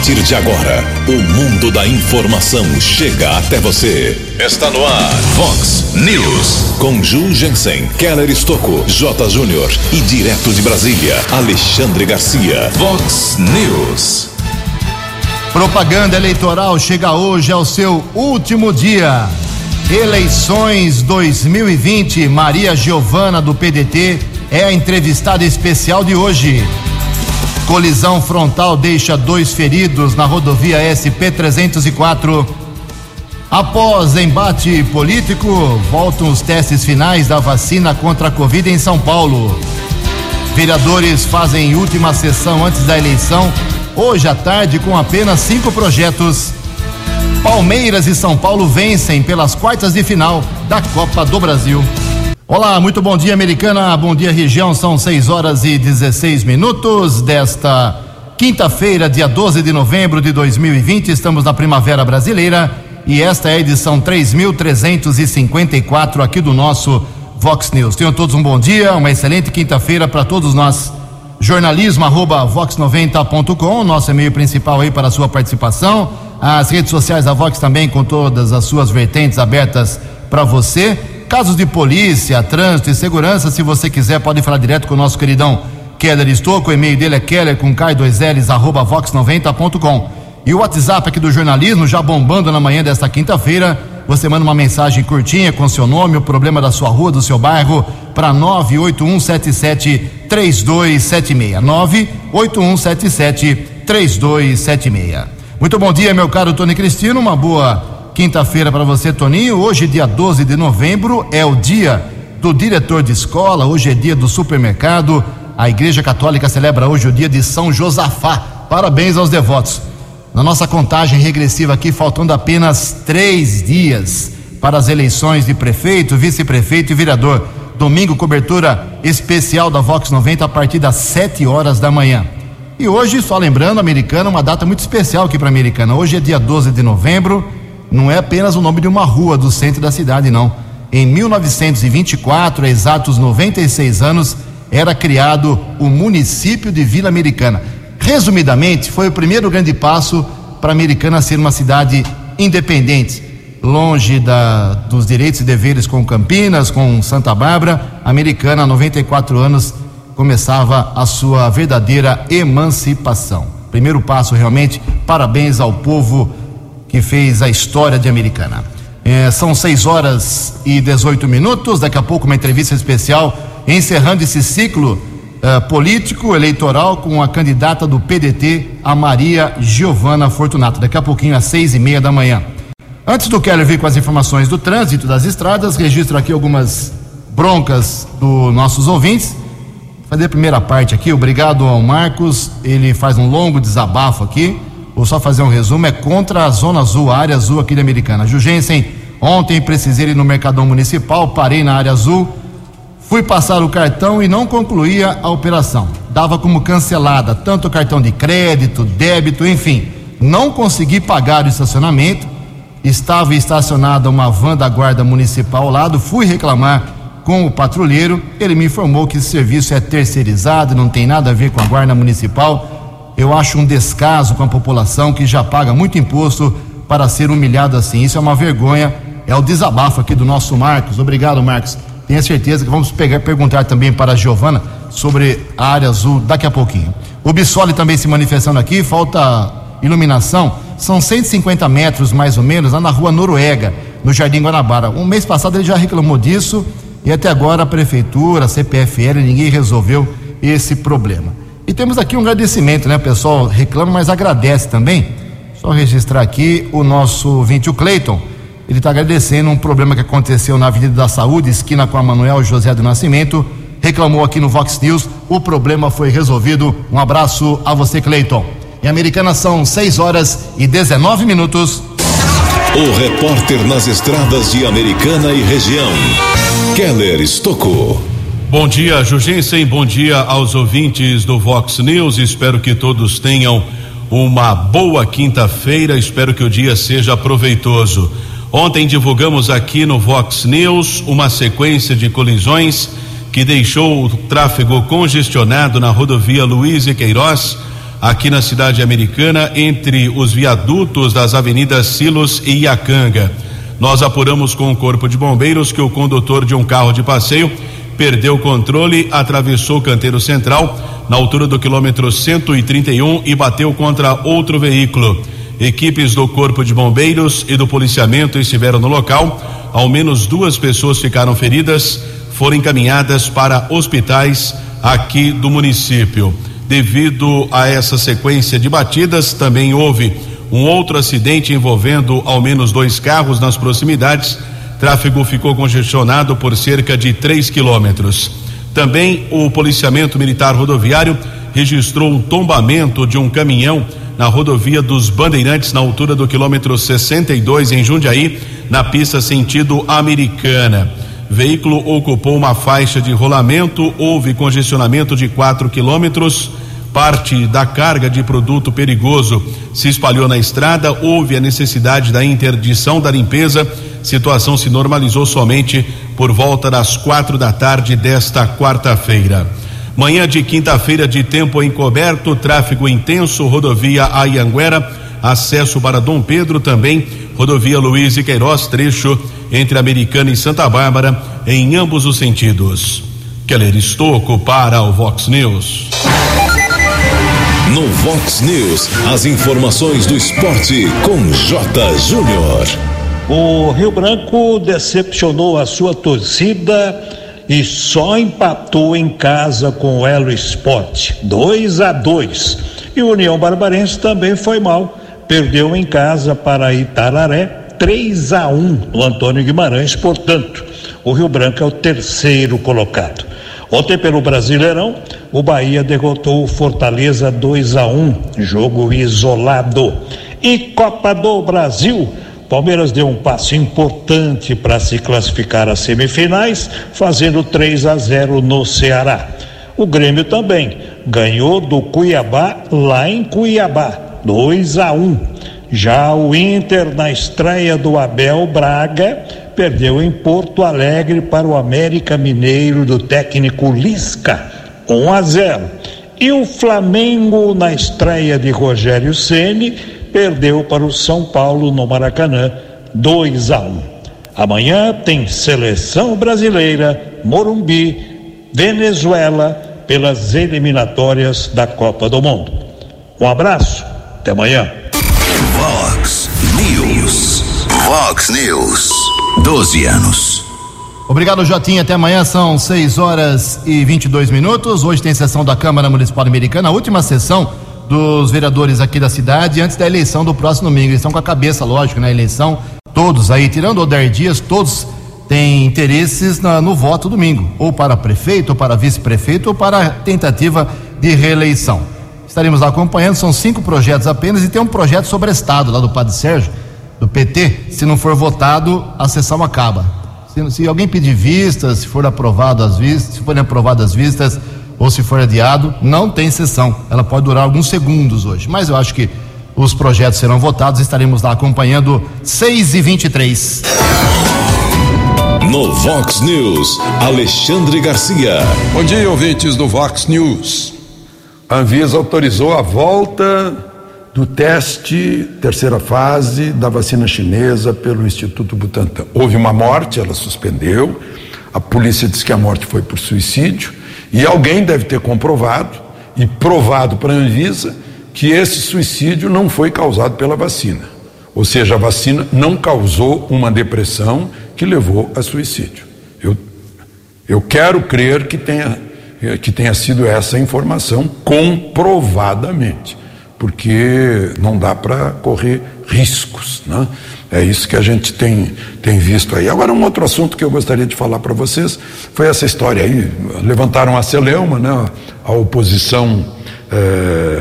partir de agora, o mundo da informação chega até você. Está no ar, Fox News. Com Ju Jensen, Keller Estocco, J. Júnior e direto de Brasília, Alexandre Garcia. Fox News. Propaganda eleitoral chega hoje ao seu último dia. Eleições 2020. Maria Giovana do PDT é a entrevistada especial de hoje. Colisão frontal deixa dois feridos na rodovia SP-304. Após embate político, voltam os testes finais da vacina contra a Covid em São Paulo. Vereadores fazem última sessão antes da eleição, hoje à tarde, com apenas cinco projetos. Palmeiras e São Paulo vencem pelas quartas de final da Copa do Brasil. Olá, muito bom dia, americana. Bom dia, região. São 6 horas e 16 minutos desta quinta-feira, dia 12 de novembro de 2020. Estamos na Primavera Brasileira e esta é a edição 3354 aqui do nosso Vox News. Tenham todos um bom dia, uma excelente quinta-feira para todos nós. Jornalismo arroba vox90.com, nosso e-mail principal aí para a sua participação. As redes sociais da Vox também com todas as suas vertentes abertas para você. Casos de polícia, trânsito e segurança, se você quiser, pode falar direto com o nosso queridão Keller Estouco. O e-mail dele é keller com K2Ls, arroba vox90.com. E o WhatsApp aqui do jornalismo, já bombando na manhã desta quinta-feira. Você manda uma mensagem curtinha com seu nome, o problema da sua rua, do seu bairro, para 981773276. 981773276. Muito bom dia, meu caro Tony Cristino. Uma boa Quinta-feira para você, Toninho. Hoje, dia 12 de novembro, é o dia do diretor de escola, hoje é dia do supermercado. A Igreja Católica celebra hoje o dia de São Josafá. Parabéns aos devotos. Na nossa contagem regressiva aqui, faltando apenas três dias para as eleições de prefeito, vice-prefeito e vereador. Domingo, cobertura especial da Vox 90 a partir das 7 horas da manhã. E hoje, só lembrando, Americana, uma data muito especial aqui para a Americana. Hoje é dia 12 de novembro não é apenas o nome de uma rua do centro da cidade, não. Em 1924, há exatos 96 anos, era criado o município de Vila Americana. Resumidamente, foi o primeiro grande passo para a Americana ser uma cidade independente, longe da, dos direitos e deveres com Campinas, com Santa Bárbara. A Americana, há 94 anos, começava a sua verdadeira emancipação. Primeiro passo, realmente, parabéns ao povo que fez a história de Americana. É, são 6 horas e 18 minutos. Daqui a pouco, uma entrevista especial encerrando esse ciclo é, político eleitoral com a candidata do PDT, a Maria Giovana Fortunato. Daqui a pouquinho, às seis e meia da manhã. Antes do Keller vir com as informações do trânsito das estradas, registro aqui algumas broncas dos nossos ouvintes. Vou fazer a primeira parte aqui. Obrigado ao Marcos. Ele faz um longo desabafo aqui vou só fazer um resumo, é contra a Zona Azul, a área azul aqui da Americana. Jugensen, ontem precisei ir no Mercadão Municipal, parei na área azul, fui passar o cartão e não concluía a operação. Dava como cancelada tanto o cartão de crédito, débito, enfim. Não consegui pagar o estacionamento, estava estacionada uma van da Guarda Municipal ao lado, fui reclamar com o patrulheiro, ele me informou que esse serviço é terceirizado, não tem nada a ver com a Guarda Municipal eu acho um descaso com a população que já paga muito imposto para ser humilhado assim. Isso é uma vergonha. É o desabafo aqui do nosso Marcos. Obrigado, Marcos. Tenha certeza que vamos pegar, perguntar também para a Giovana sobre a área azul daqui a pouquinho. O Bissoli também se manifestando aqui, falta iluminação. São 150 metros mais ou menos lá na rua Noruega, no Jardim Guanabara. Um mês passado ele já reclamou disso e até agora a prefeitura, a CPFL, ninguém resolveu esse problema. E temos aqui um agradecimento, né? O pessoal reclama, mas agradece também. Só registrar aqui o nosso vinte, o Cleiton. Ele está agradecendo um problema que aconteceu na Avenida da Saúde, esquina com a Manuel José do Nascimento. Reclamou aqui no Vox News. O problema foi resolvido. Um abraço a você, Cleiton. Em Americana são 6 horas e 19 minutos. O repórter nas estradas de Americana e região, Keller Estocou. Bom dia, Jugensen. Bom dia aos ouvintes do Vox News. Espero que todos tenham uma boa quinta-feira. Espero que o dia seja proveitoso. Ontem divulgamos aqui no Vox News uma sequência de colisões que deixou o tráfego congestionado na rodovia Luiz e Queiroz, aqui na cidade americana, entre os viadutos das avenidas Silos e Iacanga. Nós apuramos com o Corpo de Bombeiros que o condutor de um carro de passeio perdeu o controle, atravessou o canteiro central na altura do quilômetro 131 e bateu contra outro veículo. Equipes do Corpo de Bombeiros e do policiamento estiveram no local. Ao menos duas pessoas ficaram feridas, foram encaminhadas para hospitais aqui do município. Devido a essa sequência de batidas, também houve um outro acidente envolvendo ao menos dois carros nas proximidades. Tráfego ficou congestionado por cerca de 3 quilômetros. Também o policiamento militar rodoviário registrou um tombamento de um caminhão na rodovia dos Bandeirantes, na altura do quilômetro 62, em Jundiaí, na pista sentido americana. Veículo ocupou uma faixa de rolamento, houve congestionamento de 4 quilômetros. Parte da carga de produto perigoso se espalhou na estrada, houve a necessidade da interdição da limpeza. Situação se normalizou somente por volta das quatro da tarde desta quarta-feira. Manhã de quinta-feira de tempo encoberto, tráfego intenso, rodovia Ayanguera, acesso para Dom Pedro também, rodovia Luiz e Queiroz, trecho entre Americana e Santa Bárbara, em ambos os sentidos. Keller Estocco para o Vox News. No Vox News, as informações do esporte com J. Júnior. O Rio Branco decepcionou a sua torcida e só empatou em casa com o Elo Esporte, 2 a 2. E o União Barbarense também foi mal, perdeu em casa para Itararé, 3 a 1 no Antônio Guimarães, portanto, o Rio Branco é o terceiro colocado. Ontem pelo Brasileirão, o Bahia derrotou o Fortaleza 2 a 1, jogo isolado. E Copa do Brasil, Palmeiras deu um passo importante para se classificar às semifinais, fazendo 3 a 0 no Ceará. O Grêmio também ganhou do Cuiabá lá em Cuiabá, 2 a 1. Já o Inter na estreia do Abel Braga perdeu em Porto Alegre para o América Mineiro do técnico Lisca, 1 a 0. E o Flamengo na estreia de Rogério Ceni perdeu para o São Paulo no Maracanã, 2 a 1. Amanhã tem seleção brasileira, Morumbi, Venezuela, pelas eliminatórias da Copa do Mundo. Um abraço, até amanhã. Vox News. Vox News. 12 anos. Obrigado, Jotinha. Até amanhã, são 6 horas e 22 minutos. Hoje tem sessão da Câmara Municipal Americana, a última sessão dos vereadores aqui da cidade antes da eleição do próximo domingo. Eles estão com a cabeça, lógico, na eleição. Todos aí, tirando o Odair Dias, todos têm interesses na, no voto domingo, ou para prefeito, ou para vice-prefeito, ou para tentativa de reeleição. Estaremos acompanhando, são cinco projetos apenas, e tem um projeto sobre Estado lá do Padre Sérgio, do PT. Se não for votado, a sessão acaba. Se, alguém pedir vistas, se for aprovado as vistas, se forem aprovadas as vistas, ou se for adiado, não tem sessão. Ela pode durar alguns segundos hoje, mas eu acho que os projetos serão votados, estaremos lá acompanhando 6 e 23 No Vox News, Alexandre Garcia. Bom dia, ouvintes do Vox News. A Anvisa autorizou a volta do teste, terceira fase, da vacina chinesa pelo Instituto Butantan. Houve uma morte, ela suspendeu. A polícia diz que a morte foi por suicídio. E alguém deve ter comprovado e provado para a Anvisa que esse suicídio não foi causado pela vacina. Ou seja, a vacina não causou uma depressão que levou a suicídio. Eu, eu quero crer que tenha, que tenha sido essa informação comprovadamente, porque não dá para correr riscos. Né? É isso que a gente tem, tem visto aí. Agora, um outro assunto que eu gostaria de falar para vocês foi essa história aí. Levantaram a celeuma, né? a oposição é,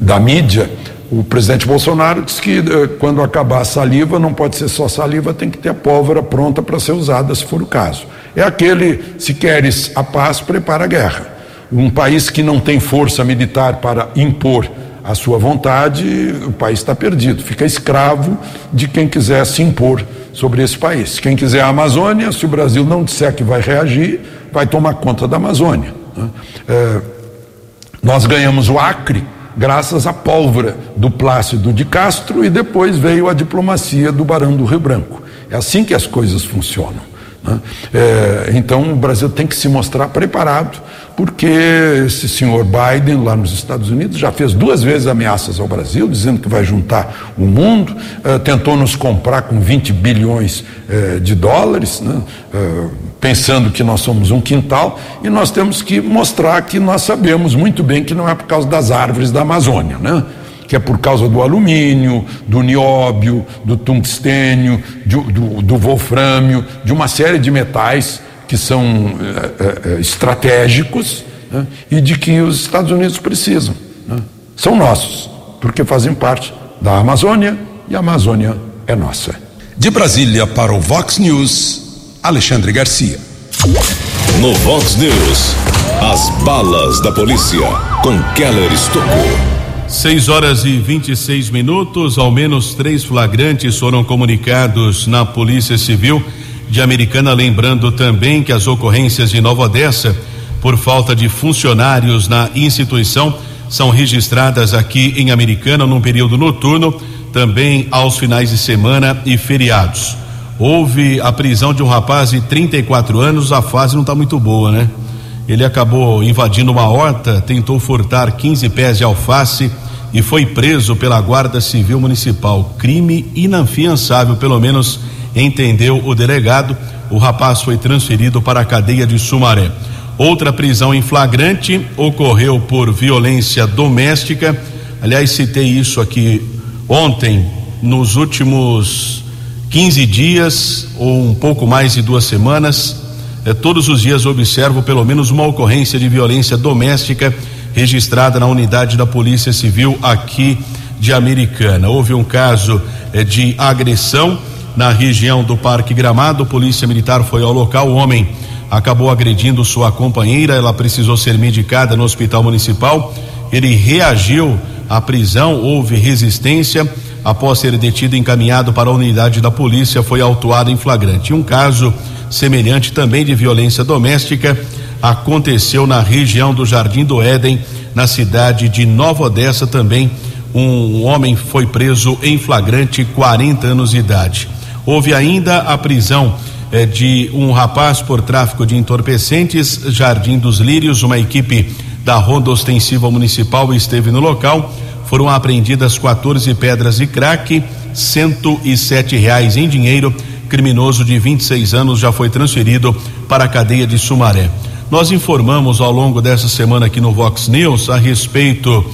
da mídia. O presidente Bolsonaro disse que é, quando acabar a saliva, não pode ser só saliva, tem que ter a pólvora pronta para ser usada, se for o caso. É aquele, se queres a paz, prepara a guerra. Um país que não tem força militar para impor a sua vontade, o país está perdido, fica escravo de quem quiser se impor sobre esse país. Quem quiser a Amazônia, se o Brasil não disser que vai reagir, vai tomar conta da Amazônia. Né? É, Nós ganhamos o Acre graças à pólvora do Plácido de Castro e depois veio a diplomacia do Barão do Rio Branco. É assim que as coisas funcionam. Né? É, então o Brasil tem que se mostrar preparado, porque esse senhor Biden, lá nos Estados Unidos, já fez duas vezes ameaças ao Brasil, dizendo que vai juntar o mundo, é, tentou nos comprar com 20 bilhões é, de dólares, né? É, pensando que nós somos um quintal, e nós temos que mostrar que nós sabemos muito bem que não é por causa das árvores da Amazônia. Né? Que é por causa do alumínio, do nióbio, do tungstênio, do, do, do wolfrâmio, de uma série de metais que são é, é, estratégicos né, e de que os Estados Unidos precisam. Né. São nossos, porque fazem parte da Amazônia e a Amazônia é nossa. De Brasília para o Vox News, Alexandre Garcia. No Vox News, as balas da polícia com Keller Estocou. 6 horas e 26 minutos, ao menos três flagrantes foram comunicados na Polícia Civil de Americana, lembrando também que as ocorrências de Nova Odessa, por falta de funcionários na instituição, são registradas aqui em Americana num período noturno, também aos finais de semana e feriados. Houve a prisão de um rapaz de 34 anos, a fase não está muito boa, né? Ele acabou invadindo uma horta, tentou furtar 15 pés de alface e foi preso pela Guarda Civil Municipal. Crime inafiançável, pelo menos entendeu o delegado. O rapaz foi transferido para a cadeia de Sumaré. Outra prisão em flagrante ocorreu por violência doméstica. Aliás, citei isso aqui ontem, nos últimos 15 dias ou um pouco mais de duas semanas eh, todos os dias observo pelo menos uma ocorrência de violência doméstica registrada na unidade da Polícia Civil aqui de Americana. Houve um caso eh, de agressão na região do Parque Gramado. Polícia Militar foi ao local. O homem acabou agredindo sua companheira. Ela precisou ser medicada no Hospital Municipal. Ele reagiu à prisão. Houve resistência. Após ser detido e encaminhado para a unidade da polícia, foi autuado em flagrante. Um caso semelhante também de violência doméstica aconteceu na região do Jardim do Éden, na cidade de Nova Odessa também. Um homem foi preso em flagrante, 40 anos de idade. Houve ainda a prisão eh, de um rapaz por tráfico de entorpecentes, Jardim dos Lírios, uma equipe da Ronda Ostensiva Municipal esteve no local. Foram apreendidas 14 pedras de crack, 107 reais em dinheiro criminoso de 26 anos já foi transferido para a cadeia de Sumaré. Nós informamos ao longo dessa semana aqui no Vox News a respeito,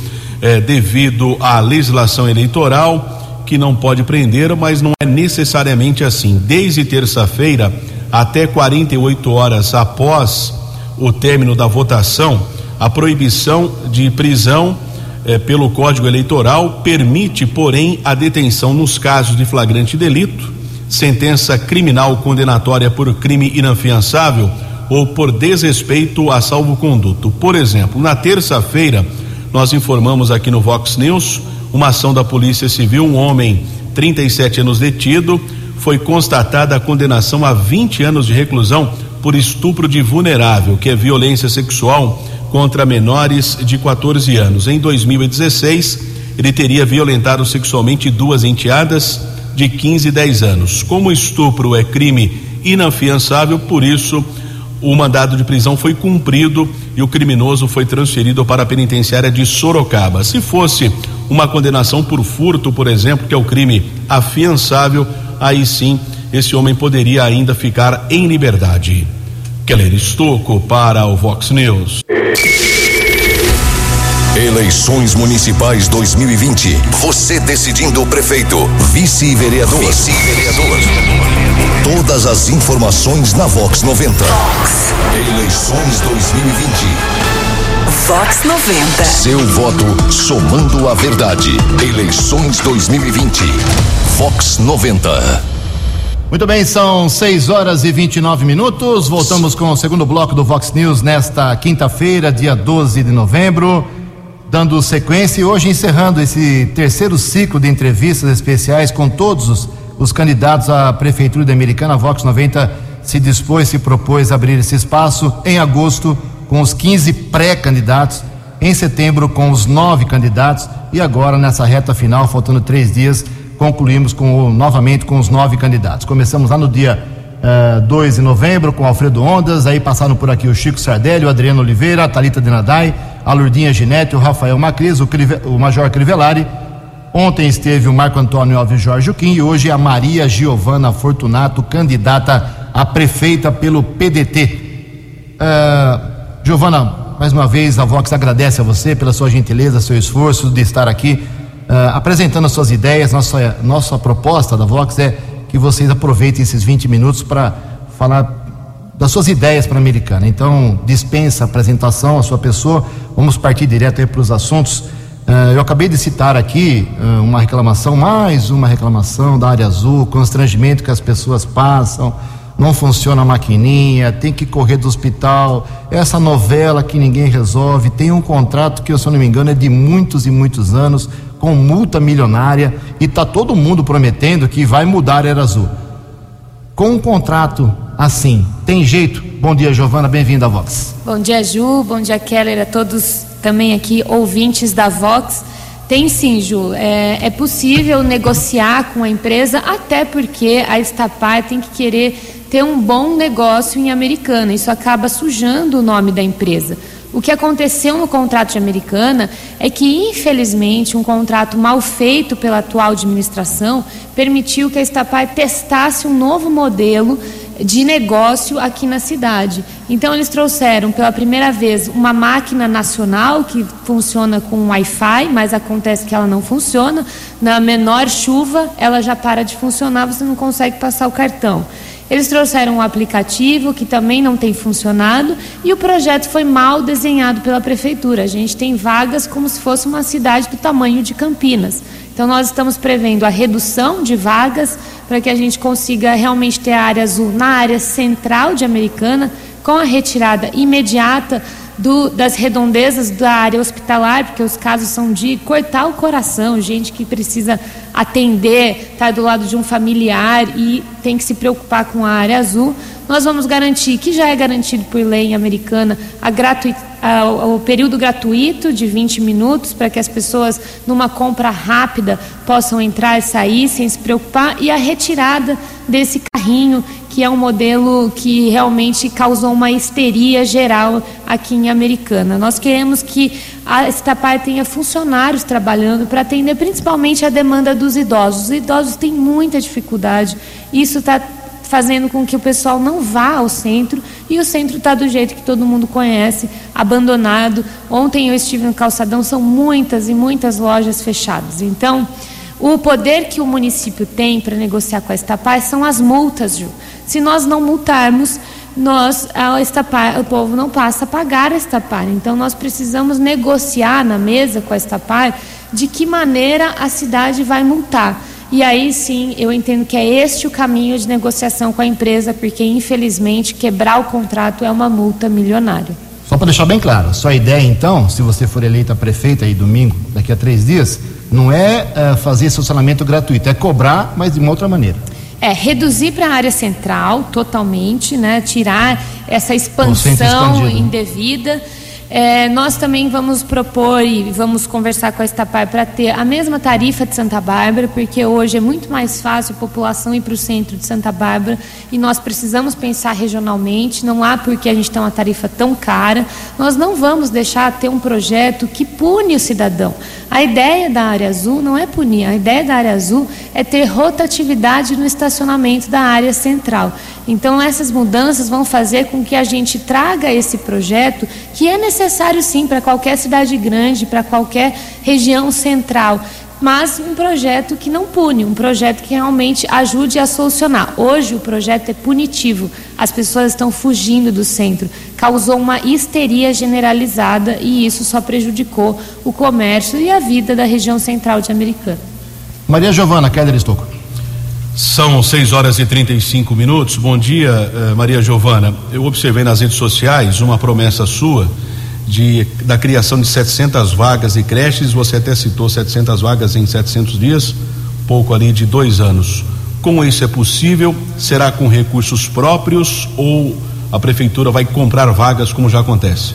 eh, devido à legislação eleitoral, que não pode prender, mas não é necessariamente assim. Desde terça-feira até 48 horas após o término da votação, a proibição de prisão eh, pelo Código Eleitoral permite, porém, a detenção nos casos de flagrante delito sentença criminal condenatória por crime inafiançável ou por desrespeito a salvo-conduto. Por exemplo, na terça-feira, nós informamos aqui no Vox News uma ação da Polícia Civil, um homem, 37 anos detido, foi constatada a condenação a 20 anos de reclusão por estupro de vulnerável, que é violência sexual contra menores de 14 anos. Em 2016, ele teria violentado sexualmente duas enteadas de 15 e 10 anos. Como estupro é crime inafiançável, por isso o mandado de prisão foi cumprido e o criminoso foi transferido para a penitenciária de Sorocaba. Se fosse uma condenação por furto, por exemplo, que é o crime afiançável, aí sim esse homem poderia ainda ficar em liberdade. Keller Estocco para o Vox News. Eleições Municipais 2020. Você decidindo o prefeito, vice-vereador. Vice-vereador. Todas as informações na Vox 90. Vox. Eleições 2020. Vox 90. Seu voto somando a verdade. Eleições 2020. Vox 90. Muito bem, são 6 horas e 29 minutos. Voltamos com o segundo bloco do Vox News nesta quinta-feira, dia 12 de novembro dando sequência e hoje encerrando esse terceiro ciclo de entrevistas especiais com todos os, os candidatos à Prefeitura da Americana. A Vox 90 se dispôs, se propôs abrir esse espaço em agosto com os 15 pré-candidatos em setembro com os nove candidatos e agora nessa reta final, faltando três dias, concluímos com, novamente com os nove candidatos. Começamos lá no dia uh, eh, 2 de novembro com Alfredo Ondas, aí passaram por aqui o Chico Sardelli, o Adriano Oliveira, a Thalita Denadai, a Lurdinha Ginete, o Rafael Macris, o, Crive, o Major Crivellari. Ontem esteve o Marco Antônio Alves Jorge Quim e hoje a Maria Giovana Fortunato, candidata a prefeita pelo PDT. Uh, eh, Giovana, mais uma vez a Vox agradece a você pela sua gentileza, seu esforço de estar aqui uh, apresentando as suas ideias. Nossa, nossa proposta da Vox é que vocês aproveitem esses 20 minutos para falar das suas ideias para a americana. Então, dispensa a apresentação, a sua pessoa, vamos partir direto para os assuntos. Uh, eu acabei de citar aqui uh, uma reclamação, mais uma reclamação da área azul, constrangimento que as pessoas passam não funciona a maquininha, tem que correr do hospital, essa novela que ninguém resolve, tem um contrato que, se eu não me engano, é de muitos e muitos anos, com multa milionária, e está todo mundo prometendo que vai mudar a Era Azul. Com um contrato assim, tem jeito? Bom dia, Giovana, bem-vinda à Vox. Bom dia, Ju, bom dia, Keller, a todos também aqui ouvintes da Vox. Tem sim, Ju. É, é, possível negociar com a empresa, até porque a Estapar tem que querer ter um bom negócio em Americana. Isso acaba sujando o nome da empresa. O que aconteceu no contrato de Americana é que, infelizmente, um contrato mal feito pela atual administração permitiu que a Estapar testasse um novo modelo de negócio aqui na cidade. Então, eles trouxeram pela primeira vez uma máquina nacional que funciona com Wi-Fi, mas acontece que ela não funciona. Na menor chuva, ela já para de funcionar, você não consegue passar o cartão. Eles trouxeram um aplicativo que também não tem funcionado e o projeto foi mal desenhado pela prefeitura. A gente tem vagas como se fosse uma cidade do tamanho de Campinas. Então nós estamos prevendo a redução de vagas para que a gente consiga realmente ter a área azul na área central de Americana, com a retirada imediata do, das redondezas da área hospitalar, porque os casos são de cortar o coração, gente que precisa atender, está do lado de um familiar e tem que se preocupar com a área azul. Nós vamos garantir, que já é garantido por lei americana, a o período gratuito de 20 minutos para que as pessoas, numa compra rápida, possam entrar e sair sem se preocupar, e a retirada desse carrinho que é um modelo que realmente causou uma histeria geral aqui em Americana. Nós queremos que a Estapar tenha funcionários trabalhando para atender principalmente a demanda dos idosos. Os idosos têm muita dificuldade, isso está fazendo com que o pessoal não vá ao centro e o centro está do jeito que todo mundo conhece, abandonado. Ontem eu estive no calçadão, são muitas e muitas lojas fechadas. Então, o poder que o município tem para negociar com a Estapar são as multas, Ju. Se nós não multarmos, nós, a Estapar, o povo não passa a pagar a Estapar. Então, nós precisamos negociar na mesa com a Estapar de que maneira a cidade vai multar. E aí sim, eu entendo que é este o caminho de negociação com a empresa, porque infelizmente quebrar o contrato é uma multa milionária. Só para deixar bem claro, sua ideia então, se você for eleita prefeita aí domingo, daqui a três dias, não é uh, fazer estacionamento gratuito, é cobrar, mas de uma outra maneira. É, reduzir para a área central totalmente, né? Tirar essa expansão indevida. É, nós também vamos propor e vamos conversar com a Estapar para ter a mesma tarifa de Santa Bárbara, porque hoje é muito mais fácil a população ir para o centro de Santa Bárbara e nós precisamos pensar regionalmente, não há porque a gente tem uma tarifa tão cara. Nós não vamos deixar ter um projeto que pune o cidadão. A ideia da área azul não é punir, a ideia da área azul é ter rotatividade no estacionamento da área central. Então, essas mudanças vão fazer com que a gente traga esse projeto, que é necessário sim para qualquer cidade grande, para qualquer região central, mas um projeto que não pune, um projeto que realmente ajude a solucionar. Hoje o projeto é punitivo, as pessoas estão fugindo do centro, causou uma histeria generalizada e isso só prejudicou o comércio e a vida da região central de Americana. Maria Giovana Keller Estocco. São 6 horas e 35 minutos. Bom dia, eh, Maria Giovana. Eu observei nas redes sociais uma promessa sua de, da criação de 700 vagas e creches. Você até citou 700 vagas em 700 dias, pouco ali de dois anos. Como isso é possível? Será com recursos próprios ou a prefeitura vai comprar vagas, como já acontece?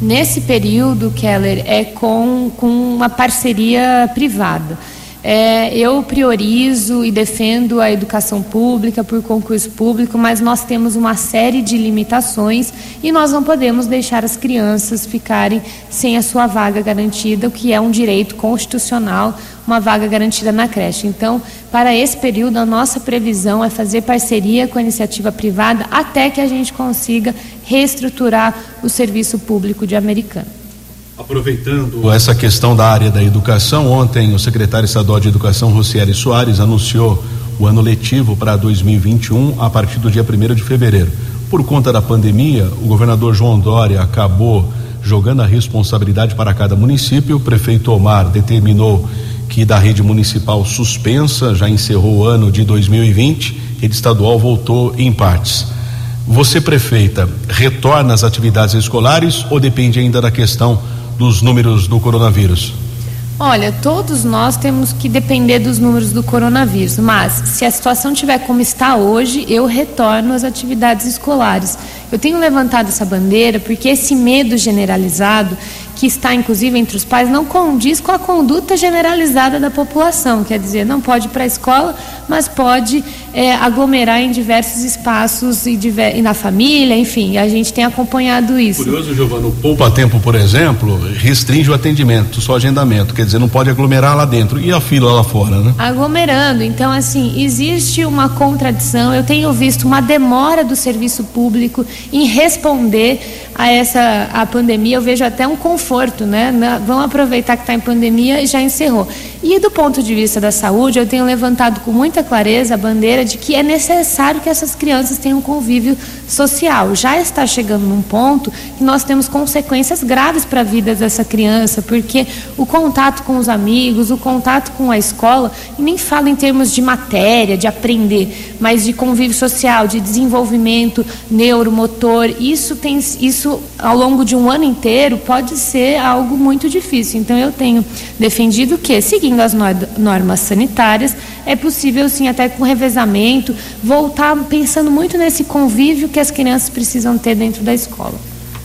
Nesse período, Keller, é com, com uma parceria privada. É, eu priorizo e defendo a educação pública por concurso público, mas nós temos uma série de limitações e nós não podemos deixar as crianças ficarem sem a sua vaga garantida, o que é um direito constitucional, uma vaga garantida na creche. Então, para esse período, a nossa previsão é fazer parceria com a iniciativa privada até que a gente consiga reestruturar o serviço público de Americana. Aproveitando essa questão da área da educação, ontem o secretário estadual de Educação, Rocieli Soares, anunciou o ano letivo para 2021 a partir do dia 1 de fevereiro. Por conta da pandemia, o governador João Dória acabou jogando a responsabilidade para cada município. O prefeito Omar determinou que da rede municipal suspensa já encerrou o ano de 2020, rede estadual voltou em partes. Você, prefeita, retorna às atividades escolares ou depende ainda da questão dos números do coronavírus? Olha, todos nós temos que depender dos números do coronavírus, mas se a situação tiver como está hoje, eu retorno às atividades escolares. Eu tenho levantado essa bandeira porque esse medo generalizado que está inclusive entre os pais não condiz com a conduta generalizada da população. Quer dizer, não pode ir para a escola, mas pode é, aglomerar em diversos espaços e, diver, e, na família, enfim, a gente tem acompanhado isso. Curioso, Giovana, o Poupa Tempo, por exemplo, restringe o atendimento, só agendamento, quer dizer, não pode aglomerar lá dentro e a fila lá fora, né? Aglomerando, então assim, existe uma contradição, eu tenho visto uma demora do serviço público em responder a essa a pandemia, eu vejo até um conforto, né? Vamos aproveitar que está em pandemia e já encerrou. E do ponto de vista da saúde, eu tenho levantado com muita clareza a bandeira de que é necessário que essas crianças tenham um convívio social. Já está chegando num ponto que nós temos consequências graves para a vida dessa criança, porque o contato com os amigos, o contato com a escola, e nem falo em termos de matéria, de aprender, mas de convívio social, de desenvolvimento neuromotor, isso tem isso ao longo de um ano inteiro pode ser algo muito difícil. Então eu tenho defendido que, seguindo as normas sanitárias, é possível sim, até com revezamento, voltar pensando muito nesse convívio que as crianças precisam ter dentro da escola.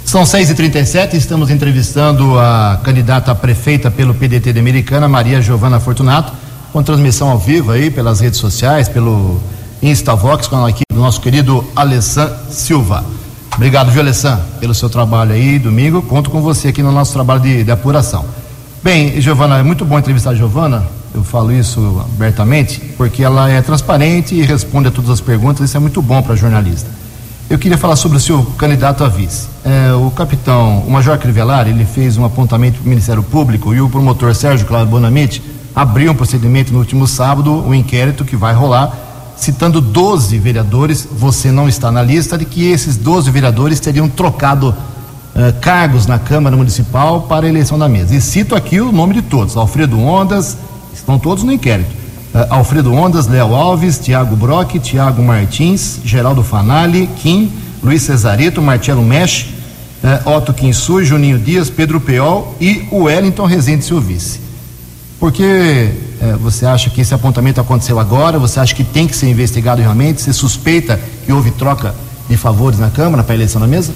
São 6h37, estamos entrevistando a candidata a prefeita pelo PDT de Americana, Maria Giovana Fortunato, com transmissão ao vivo aí pelas redes sociais, pelo Instavox, com a equipe do nosso querido Alessan Silva. Obrigado, viu, Alessan, pelo seu trabalho aí, domingo. Conto com você aqui no nosso trabalho de, de apuração. Bem, Giovana, é muito bom entrevistar a Giovana, eu falo isso abertamente, porque ela é transparente e responde a todas as perguntas, isso é muito bom para jornalista. Eu queria falar sobre o seu candidato a vice. É, o capitão, o Major Crivellari, ele fez um apontamento para o Ministério Público e o promotor Sérgio Cláudio Bonamite abriu um procedimento no último sábado, um inquérito que vai rolar, citando 12 vereadores, você não está na lista, de que esses 12 vereadores teriam trocado uh, cargos na Câmara Municipal para a eleição da mesa. E cito aqui o nome de todos: Alfredo Ondas, estão todos no inquérito. Uh, Alfredo Ondas, Léo Alves, Tiago Brock, Tiago Martins, Geraldo Fanali, Kim, Luiz Cesarito, Marcelo Mesh, uh, Otto Quinsu, Juninho Dias, Pedro Peol e o Wellington Rezende, seu vice. Por que você acha que esse apontamento aconteceu agora? Você acha que tem que ser investigado realmente? Você suspeita que houve troca de favores na Câmara para a eleição da mesa?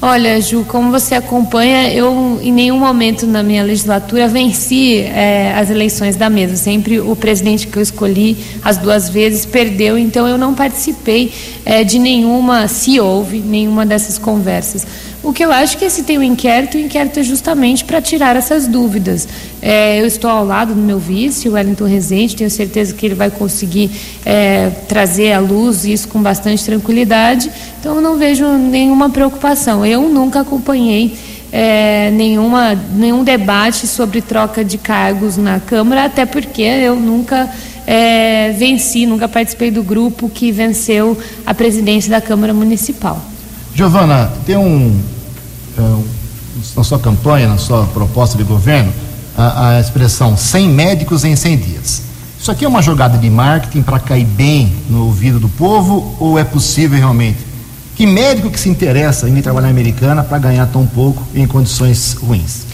Olha, Ju, como você acompanha, eu em nenhum momento na minha legislatura venci é, as eleições da mesa. Sempre o presidente que eu escolhi as duas vezes perdeu, então eu não participei é, de nenhuma, se houve, nenhuma dessas conversas. O que eu acho que se tem um inquérito, o inquérito é justamente para tirar essas dúvidas. É, eu estou ao lado do meu vice, o Wellington Rezende, tenho certeza que ele vai conseguir é, trazer à luz isso com bastante tranquilidade, então eu não vejo nenhuma preocupação. Eu nunca acompanhei é, nenhuma, nenhum debate sobre troca de cargos na Câmara, até porque eu nunca é, venci, nunca participei do grupo que venceu a presidência da Câmara Municipal. Giovana, tem um na sua campanha, na sua proposta de governo, a, a expressão 100 médicos em 100 dias. Isso aqui é uma jogada de marketing para cair bem no ouvido do povo ou é possível realmente? Que médico que se interessa em trabalhar em Americana para ganhar tão pouco em condições ruins?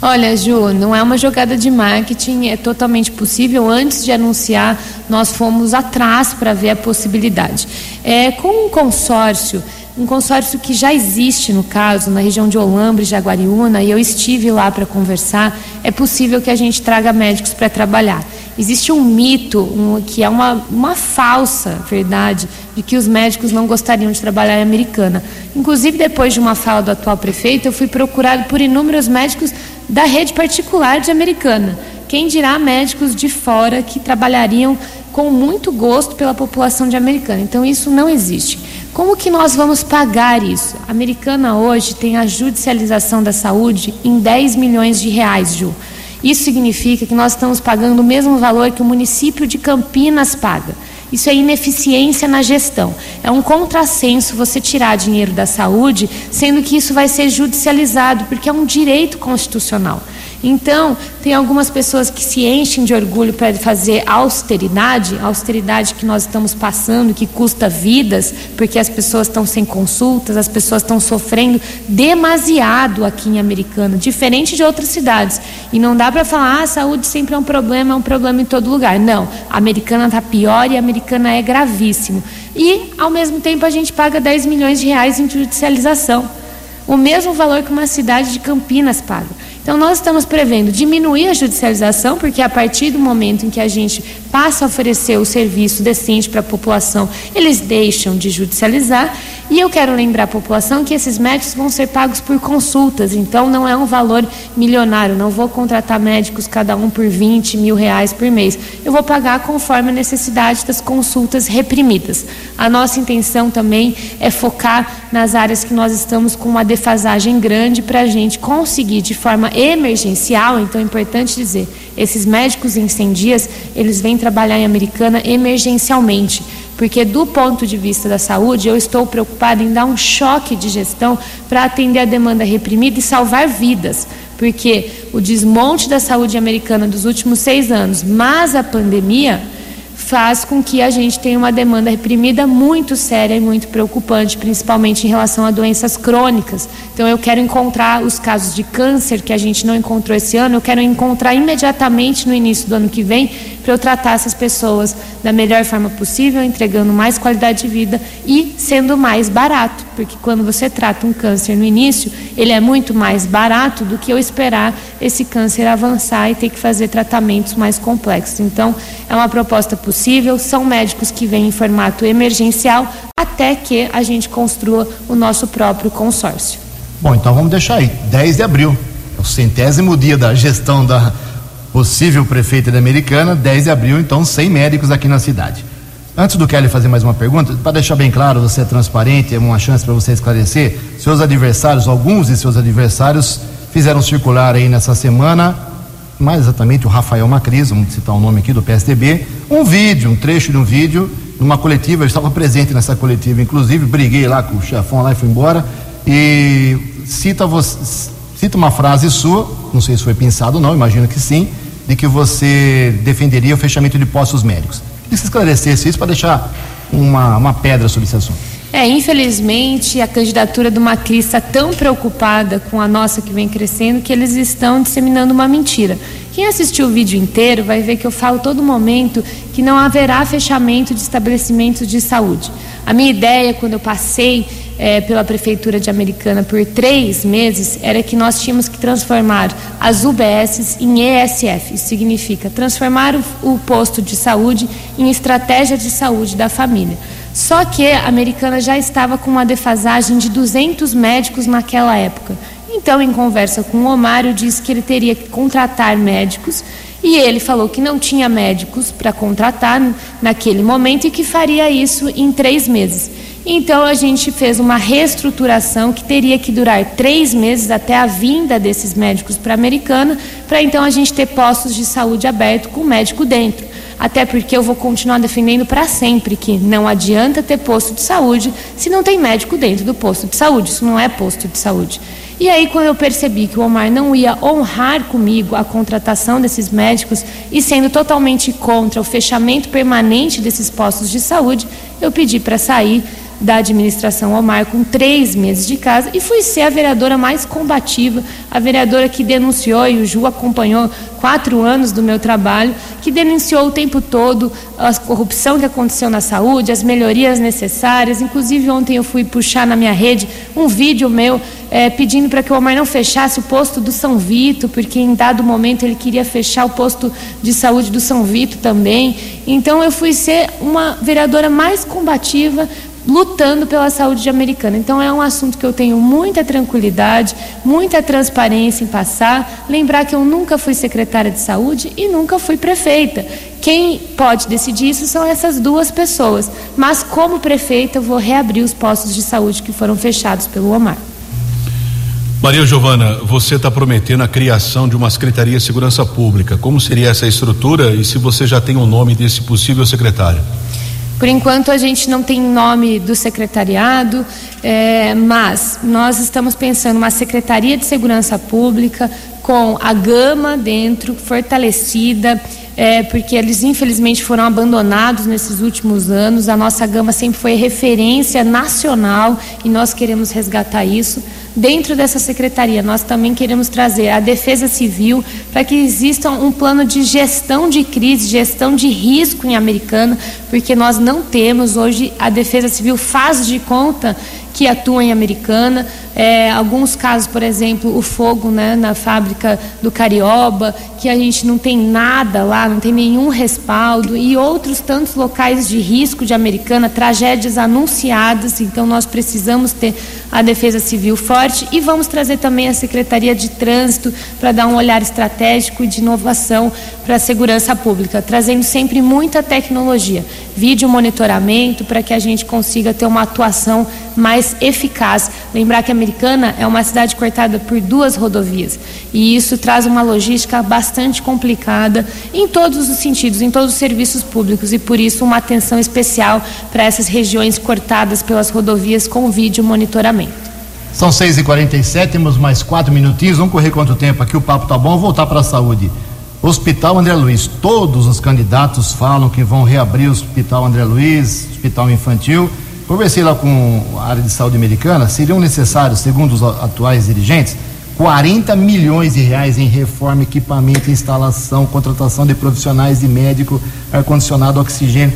Olha, Ju, não é uma jogada de marketing, é totalmente possível. Antes de anunciar, nós fomos atrás para ver a possibilidade. É, com um consórcio um consórcio que já existe no caso, na região de Olambre, Jaguariúna, e eu estive lá para conversar, é possível que a gente traga médicos para trabalhar. Existe um mito, um, que é uma, uma falsa verdade, de que os médicos não gostariam de trabalhar em Americana. Inclusive, depois de uma fala do atual prefeito, eu fui procurado por inúmeros médicos da rede particular de Americana. Quem dirá médicos de fora que trabalhariam com muito gosto pela população de Americana. Então, isso não existe. Como que nós vamos pagar isso? A Americana hoje tem a judicialização da saúde em 10 milhões de reais, Ju. Isso significa que nós estamos pagando o mesmo valor que o município de Campinas paga. Isso é ineficiência na gestão. É um contrassenso você tirar dinheiro da saúde, sendo que isso vai ser judicializado, porque é um direito constitucional. Então, tem algumas pessoas que se enchem de orgulho para fazer austeridade, austeridade que nós estamos passando, que custa vidas, porque as pessoas estão sem consultas, as pessoas estão sofrendo demasiado aqui em Americana, diferente de outras cidades. E não dá para falar, ah, a saúde sempre é um problema, é um problema em todo lugar. Não, a Americana está pior e a Americana é gravíssimo. E, ao mesmo tempo, a gente paga 10 milhões de reais em judicialização. O mesmo valor que uma cidade de Campinas paga. Então, nós estamos prevendo diminuir a judicialização, porque a partir do momento em que a gente passa a oferecer o serviço decente para a população, eles deixam de judicializar. E eu quero lembrar a população que esses médicos vão ser pagos por consultas, então não é um valor milionário. Não vou contratar médicos cada um por 20 mil reais por mês. Eu vou pagar conforme a necessidade das consultas reprimidas. A nossa intenção também é focar nas áreas que nós estamos com uma defasagem grande para a gente conseguir de forma emergencial, então é importante dizer, esses médicos em 100 dias, eles vêm trabalhar em Americana emergencialmente, porque do ponto de vista da saúde, eu estou preocupada em dar um choque de gestão para atender a demanda reprimida e salvar vidas, porque o desmonte da saúde americana dos últimos seis anos, mas a pandemia faz com que a gente tenha uma demanda reprimida muito séria e muito preocupante, principalmente em relação a doenças crônicas. Então, eu quero encontrar os casos de câncer que a gente não encontrou esse ano, eu quero encontrar imediatamente no início do ano que vem, para eu tratar essas pessoas da melhor forma possível, entregando mais qualidade de vida e sendo mais barato, porque quando você trata um câncer no início, ele é muito mais barato do que eu esperar esse câncer avançar e ter que fazer tratamentos mais complexos. Então, é uma proposta possível, são médicos que vêm em formato emergencial até que a gente construa o nosso próprio consórcio. Bom, então vamos deixar aí, 10 de abril, é o centésimo dia da gestão da possível prefeita da Americana, 10 de abril, então 100 médicos aqui na cidade. Antes do Kelly fazer mais uma pergunta, para deixar bem claro, você é transparente, é uma chance para você esclarecer. Seus adversários, alguns de seus adversários, fizeram circular aí nessa semana, mais exatamente o Rafael Macris, vamos citar o nome aqui do PSDB, um vídeo, um trecho de um vídeo, numa coletiva, eu estava presente nessa coletiva, inclusive, briguei lá com o chefão lá e fui embora, e cita, você, cita uma frase sua, não sei se foi pensado ou não, imagino que sim, de que você defenderia o fechamento de postos médicos. Queria que você esclarecesse isso para deixar uma, uma pedra sobre esse assunto. É, infelizmente, a candidatura do Macri está tão preocupada com a nossa que vem crescendo que eles estão disseminando uma mentira. Quem assistiu o vídeo inteiro vai ver que eu falo todo momento que não haverá fechamento de estabelecimentos de saúde. A minha ideia, quando eu passei é, pela Prefeitura de Americana por três meses, era que nós tínhamos que transformar as UBSs em ESF. Isso significa transformar o, o posto de saúde em estratégia de saúde da família. Só que a Americana já estava com uma defasagem de 200 médicos naquela época. Então, em conversa com o Omar, eu disse que ele teria que contratar médicos e ele falou que não tinha médicos para contratar naquele momento e que faria isso em três meses. Então a gente fez uma reestruturação que teria que durar três meses até a vinda desses médicos para a Americana, para então a gente ter postos de saúde abertos com médico dentro. Até porque eu vou continuar defendendo para sempre que não adianta ter posto de saúde se não tem médico dentro do posto de saúde. Isso não é posto de saúde. E aí, quando eu percebi que o Omar não ia honrar comigo a contratação desses médicos e sendo totalmente contra o fechamento permanente desses postos de saúde, eu pedi para sair da administração Omar com três meses de casa e fui ser a vereadora mais combativa, a vereadora que denunciou, e o Ju acompanhou quatro anos do meu trabalho, que denunciou o tempo todo a corrupção que aconteceu na saúde, as melhorias necessárias. Inclusive, ontem eu fui puxar na minha rede um vídeo meu é, pedindo para que o Omar não fechasse o posto do São Vito, porque em dado momento ele queria fechar o posto de saúde do São Vito também. Então, eu fui ser uma vereadora mais combativa, lutando pela saúde de americana. Então é um assunto que eu tenho muita tranquilidade, muita transparência em passar. Lembrar que eu nunca fui secretária de saúde e nunca fui prefeita. Quem pode decidir isso são essas duas pessoas. Mas como prefeita eu vou reabrir os postos de saúde que foram fechados pelo Omar. Maria Giovana, você está prometendo a criação de uma Secretaria de Segurança Pública. Como seria essa estrutura e se você já tem o nome desse possível secretário? Por enquanto, a gente não tem nome do secretariado, é, mas nós estamos pensando uma Secretaria de Segurança Pública com a gama dentro, fortalecida, é, porque eles infelizmente foram abandonados nesses últimos anos. A nossa gama sempre foi referência nacional e nós queremos resgatar isso. Dentro dessa secretaria, nós também queremos trazer a Defesa Civil para que exista um plano de gestão de crise, gestão de risco em Americana, porque nós não temos hoje a Defesa Civil faz de conta que atua em Americana. É, alguns casos, por exemplo, o fogo né, na fábrica do Carioba, que a gente não tem nada lá, não tem nenhum respaldo, e outros tantos locais de risco de Americana, tragédias anunciadas, então nós precisamos ter a Defesa Civil forte e vamos trazer também a Secretaria de Trânsito para dar um olhar estratégico e de inovação para a segurança pública, trazendo sempre muita tecnologia, vídeo monitoramento para que a gente consiga ter uma atuação mais eficaz. Lembrar que a Americana é uma cidade cortada por duas rodovias e isso traz uma logística bastante complicada em todos os sentidos, em todos os serviços públicos e por isso uma atenção especial para essas regiões cortadas pelas rodovias com vídeo monitoramento. São 6 e 47 temos mais quatro minutinhos. Vamos correr quanto tempo aqui? O papo tá bom. Voltar para a saúde. Hospital André Luiz. Todos os candidatos falam que vão reabrir o Hospital André Luiz, Hospital Infantil. Conversei lá com a área de saúde americana, seriam necessários, segundo os atuais dirigentes, 40 milhões de reais em reforma, equipamento, instalação, contratação de profissionais de médico, ar-condicionado, oxigênio.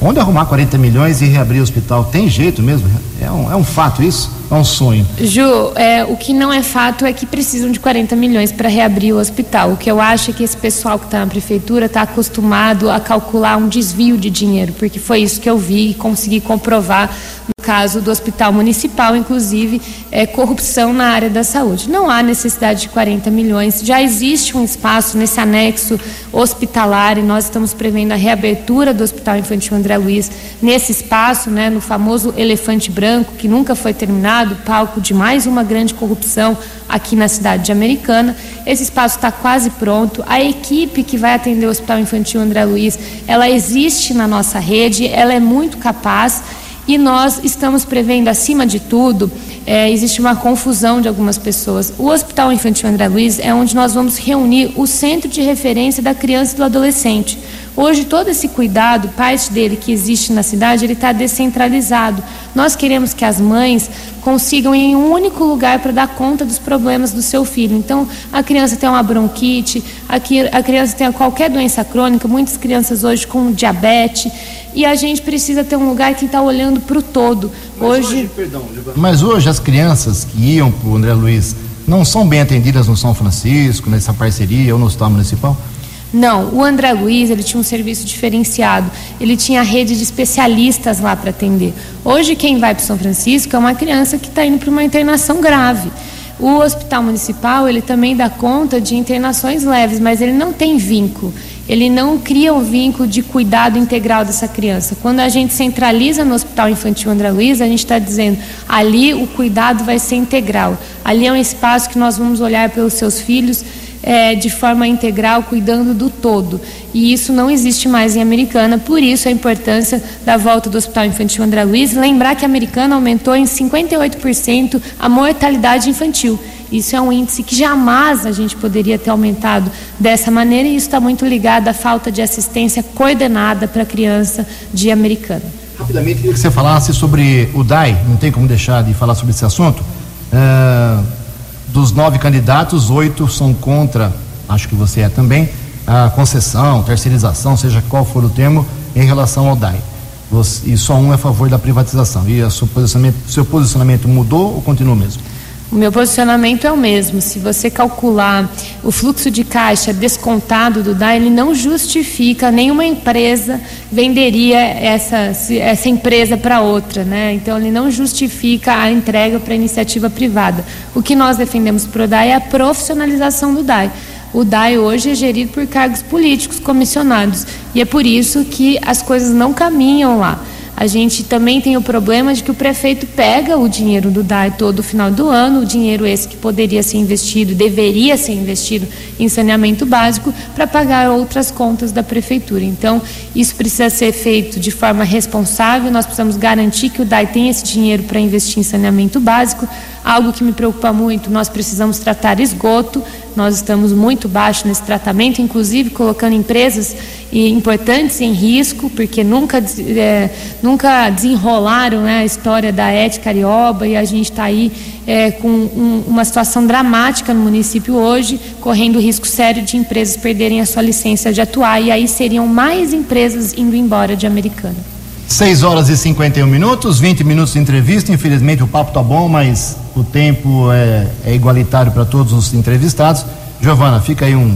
Onde arrumar 40 milhões e reabrir o hospital? Tem jeito mesmo? É um, é um fato isso? É um sonho? Ju, é, o que não é fato é que precisam de 40 milhões para reabrir o hospital. O que eu acho é que esse pessoal que está na prefeitura está acostumado a calcular um desvio de dinheiro, porque foi isso que eu vi e consegui comprovar no caso do hospital municipal, inclusive, é, corrupção na área da saúde. Não há necessidade de 40 milhões, já existe um espaço nesse anexo hospitalar e nós estamos prevendo a reabertura do Hospital Infantil André Luiz nesse espaço, né, no famoso elefante branco, que nunca foi terminado, palco de mais uma grande corrupção aqui na cidade de Americana. Esse espaço está quase pronto. A equipe que vai atender o Hospital Infantil André Luiz, ela existe na nossa rede, ela é muito capaz e nós estamos prevendo, acima de tudo, é, existe uma confusão de algumas pessoas. O Hospital Infantil André Luiz é onde nós vamos reunir o centro de referência da criança e do adolescente. Hoje, todo esse cuidado, parte dele que existe na cidade, ele está descentralizado. Nós queremos que as mães consigam ir em um único lugar para dar conta dos problemas do seu filho. Então, a criança tem uma bronquite, a criança tem qualquer doença crônica, muitas crianças hoje com diabetes, e a gente precisa ter um lugar que está olhando para o todo. Mas hoje, hoje perdão, mas hoje as crianças que iam para o André Luiz não são bem atendidas no São Francisco, nessa parceria ou no Hospital Municipal? Não, o André Luiz ele tinha um serviço diferenciado. Ele tinha rede de especialistas lá para atender. Hoje quem vai para São Francisco é uma criança que está indo para uma internação grave. O hospital municipal ele também dá conta de internações leves, mas ele não tem vínculo. Ele não cria um vínculo de cuidado integral dessa criança. Quando a gente centraliza no Hospital Infantil André Luiz, a gente está dizendo ali o cuidado vai ser integral. Ali é um espaço que nós vamos olhar pelos seus filhos é, de forma integral, cuidando do todo. E isso não existe mais em Americana, por isso a importância da volta do Hospital Infantil André Luiz. Lembrar que a Americana aumentou em 58% a mortalidade infantil. Isso é um índice que jamais a gente poderia ter aumentado dessa maneira, e isso está muito ligado à falta de assistência coordenada para a criança de Americana. Rapidamente, queria que você falasse sobre o DAI, não tem como deixar de falar sobre esse assunto. Uh, dos nove candidatos, oito são contra, acho que você é também, a concessão, terceirização, seja qual for o termo, em relação ao. Você, e só um é a favor da privatização. E seu posicionamento, seu posicionamento mudou ou continua o mesmo? O meu posicionamento é o mesmo. Se você calcular o fluxo de caixa descontado do DAI, ele não justifica nenhuma empresa venderia essa, essa empresa para outra, né? Então ele não justifica a entrega para iniciativa privada. O que nós defendemos para o DAI é a profissionalização do DAI. O DAI hoje é gerido por cargos políticos comissionados e é por isso que as coisas não caminham lá. A gente também tem o problema de que o prefeito pega o dinheiro do DAE todo final do ano, o dinheiro esse que poderia ser investido, deveria ser investido em saneamento básico, para pagar outras contas da prefeitura. Então, isso precisa ser feito de forma responsável, nós precisamos garantir que o DAE tem esse dinheiro para investir em saneamento básico. Algo que me preocupa muito, nós precisamos tratar esgoto, nós estamos muito baixo nesse tratamento, inclusive colocando empresas importantes em risco, porque nunca, é, nunca desenrolaram né, a história da ética carioba e a gente está aí é, com um, uma situação dramática no município hoje, correndo risco sério de empresas perderem a sua licença de atuar e aí seriam mais empresas indo embora de Americana. 6 horas e 51 minutos, 20 minutos de entrevista. Infelizmente o papo tá bom, mas o tempo é, é igualitário para todos os entrevistados. Giovana, fica aí um,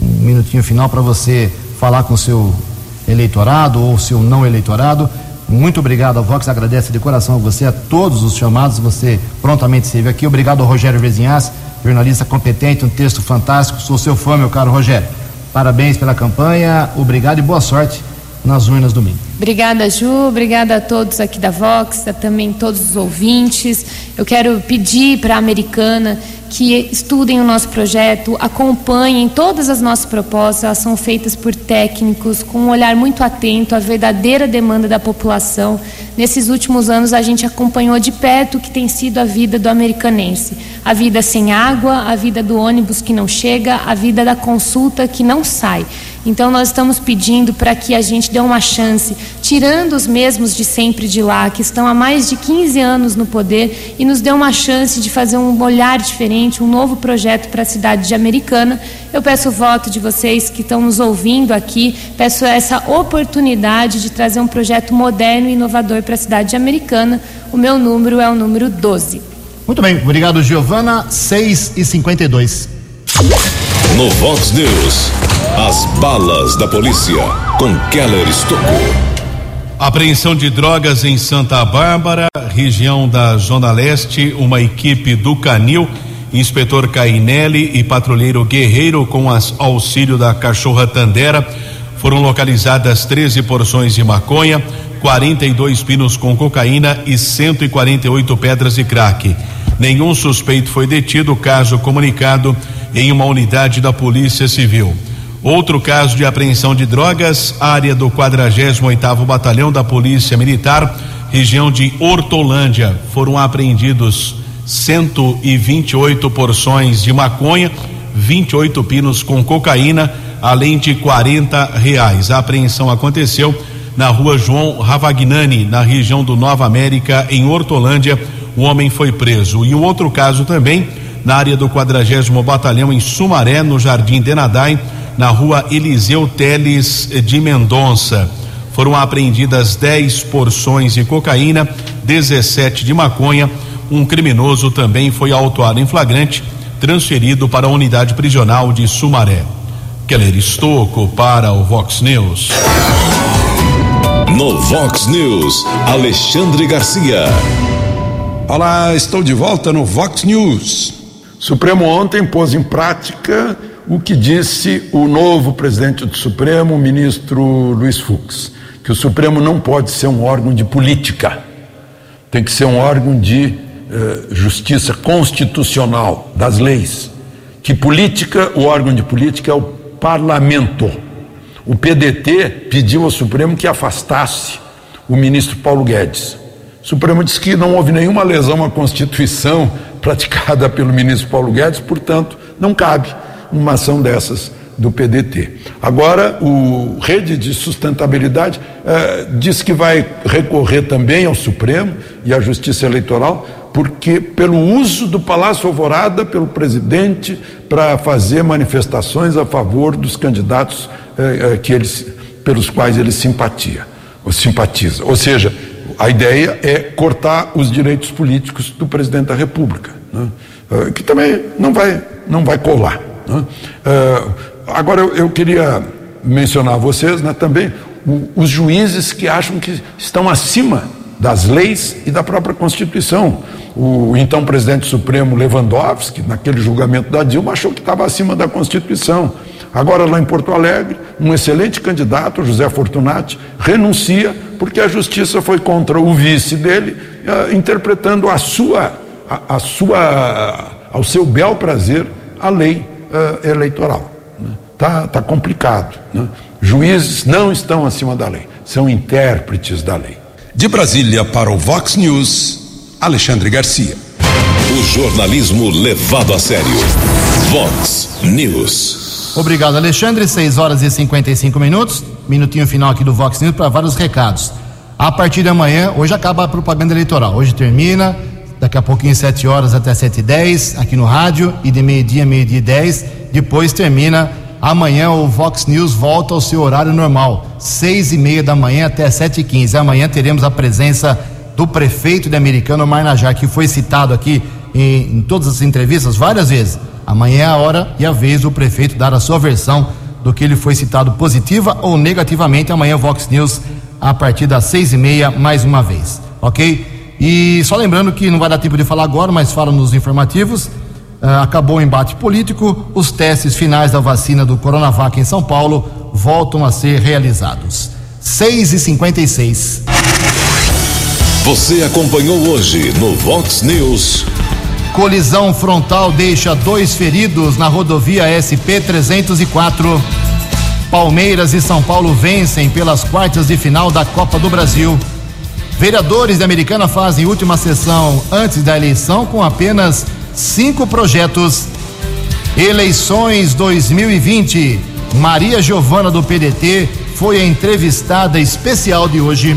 um minutinho final para você falar com o seu eleitorado ou seu não eleitorado. Muito obrigado, a Vox agradece de coração a você, a todos os chamados, você prontamente esteve aqui. Obrigado ao Rogério Vezinhas, jornalista competente, um texto fantástico. Sou seu fã, meu caro Rogério. Parabéns pela campanha, obrigado e boa sorte nas urnas domingo. Obrigada, Ju. Obrigada a todos aqui da Vox, também todos os ouvintes. Eu quero pedir para a Americana que estudem o nosso projeto, acompanhem todas as nossas propostas, elas são feitas por técnicos com um olhar muito atento à verdadeira demanda da população. Nesses últimos anos a gente acompanhou de perto o que tem sido a vida do americanense, a vida sem água, a vida do ônibus que não chega, a vida da consulta que não sai. Então, nós estamos pedindo para que a gente dê uma chance, tirando os mesmos de sempre de lá, que estão há mais de 15 anos no poder, e nos dê uma chance de fazer um olhar diferente, um novo projeto para a cidade de Americana. Eu peço o voto de vocês que estão nos ouvindo aqui, peço essa oportunidade de trazer um projeto moderno e inovador para a cidade de Americana. O meu número é o número 12. Muito bem, obrigado, Giovana. 6 e 52 No Vox News. As balas da polícia com Keller Estocou. Apreensão de drogas em Santa Bárbara, região da Zona Leste, uma equipe do Canil, inspetor Cainelli e patrulheiro Guerreiro com as, auxílio da cachorra Tandera, foram localizadas 13 porções de maconha, 42 pinos com cocaína e 148 pedras de crack. Nenhum suspeito foi detido, caso comunicado em uma unidade da Polícia Civil. Outro caso de apreensão de drogas, área do 48º Batalhão da Polícia Militar, região de Hortolândia. Foram apreendidos 128 porções de maconha, 28 pinos com cocaína, além de 40 reais. A apreensão aconteceu na rua João Ravagnani, na região do Nova América, em Hortolândia. O homem foi preso. E um outro caso também, na área do 40 Batalhão, em Sumaré, no Jardim Denadai na rua Eliseu Teles de Mendonça. Foram apreendidas 10 porções de cocaína, 17 de maconha. Um criminoso também foi autuado em flagrante, transferido para a unidade prisional de Sumaré. Keller Estocco para o Vox News. No Vox News, Alexandre Garcia. Olá, estou de volta no Vox News. Supremo ontem pôs em prática o que disse o novo presidente do Supremo, o ministro Luiz Fux, que o Supremo não pode ser um órgão de política, tem que ser um órgão de eh, justiça constitucional, das leis. Que política, o órgão de política é o parlamento. O PDT pediu ao Supremo que afastasse o ministro Paulo Guedes. O Supremo disse que não houve nenhuma lesão à Constituição praticada pelo ministro Paulo Guedes, portanto, não cabe uma ação dessas do PDT. Agora, o Rede de Sustentabilidade eh, diz que vai recorrer também ao Supremo e à Justiça Eleitoral, porque pelo uso do Palácio Alvorada pelo presidente para fazer manifestações a favor dos candidatos eh, eh, que eles, pelos quais ele simpatia, ou simpatiza. Ou seja, a ideia é cortar os direitos políticos do presidente da República, né? Eh, que também não vai, não vai colar. Né? Eh, agora eu, eu, queria mencionar a vocês né, também o, os juízes que acham que estão acima das leis e da própria Constituição. O então presidente Supremo Lewandowski, naquele julgamento da Dilma, achou que estava acima da Constituição. Agora, lá em Porto Alegre, um excelente candidato, José Fortunati, renuncia porque a justiça foi contra o vice dele, uh, interpretando a sua, a, a, sua, ao seu bel prazer, a lei uh, eleitoral. Está né? tá complicado. Né? Juízes não estão acima da lei, são intérpretes da lei. De Brasília para o Vox News, Alexandre Garcia. O jornalismo levado a sério. Vox News. Obrigado, Alexandre. 6 horas e 55 minutos. Minutinho final aqui do Vox News para vários recados. A partir de amanhã, hoje acaba a propaganda eleitoral. Hoje termina, daqui a pouquinho, 7 horas até 7 e 10 aqui no rádio, e de meio-dia, meio-dia e 10. Depois termina Amanhã o Vox News volta ao seu horário normal, seis e meia da manhã até sete e quinze. Amanhã teremos a presença do prefeito de Americano Marnajá, que foi citado aqui em, em, todas as entrevistas várias vezes. Amanhã é a hora e a vez do prefeito dar a sua versão do que ele foi citado positiva ou negativamente. Amanhã Vox News a partir das seis e meia mais uma vez, ok? E só lembrando que não vai dar tempo de falar agora, mas fala nos informativos. Uh, acabou o embate político, os testes finais da vacina do Coronavac em São Paulo voltam a ser realizados. 6 e 56 Você acompanhou hoje no Vox News. Colisão frontal deixa dois feridos na rodovia SP-304. Palmeiras e São Paulo vencem pelas quartas de final da Copa do Brasil. Vereadores da Americana fazem última sessão antes da eleição com apenas cinco projetos. Eleições 2020. Maria Giovana do PDT foi a entrevistada especial de hoje.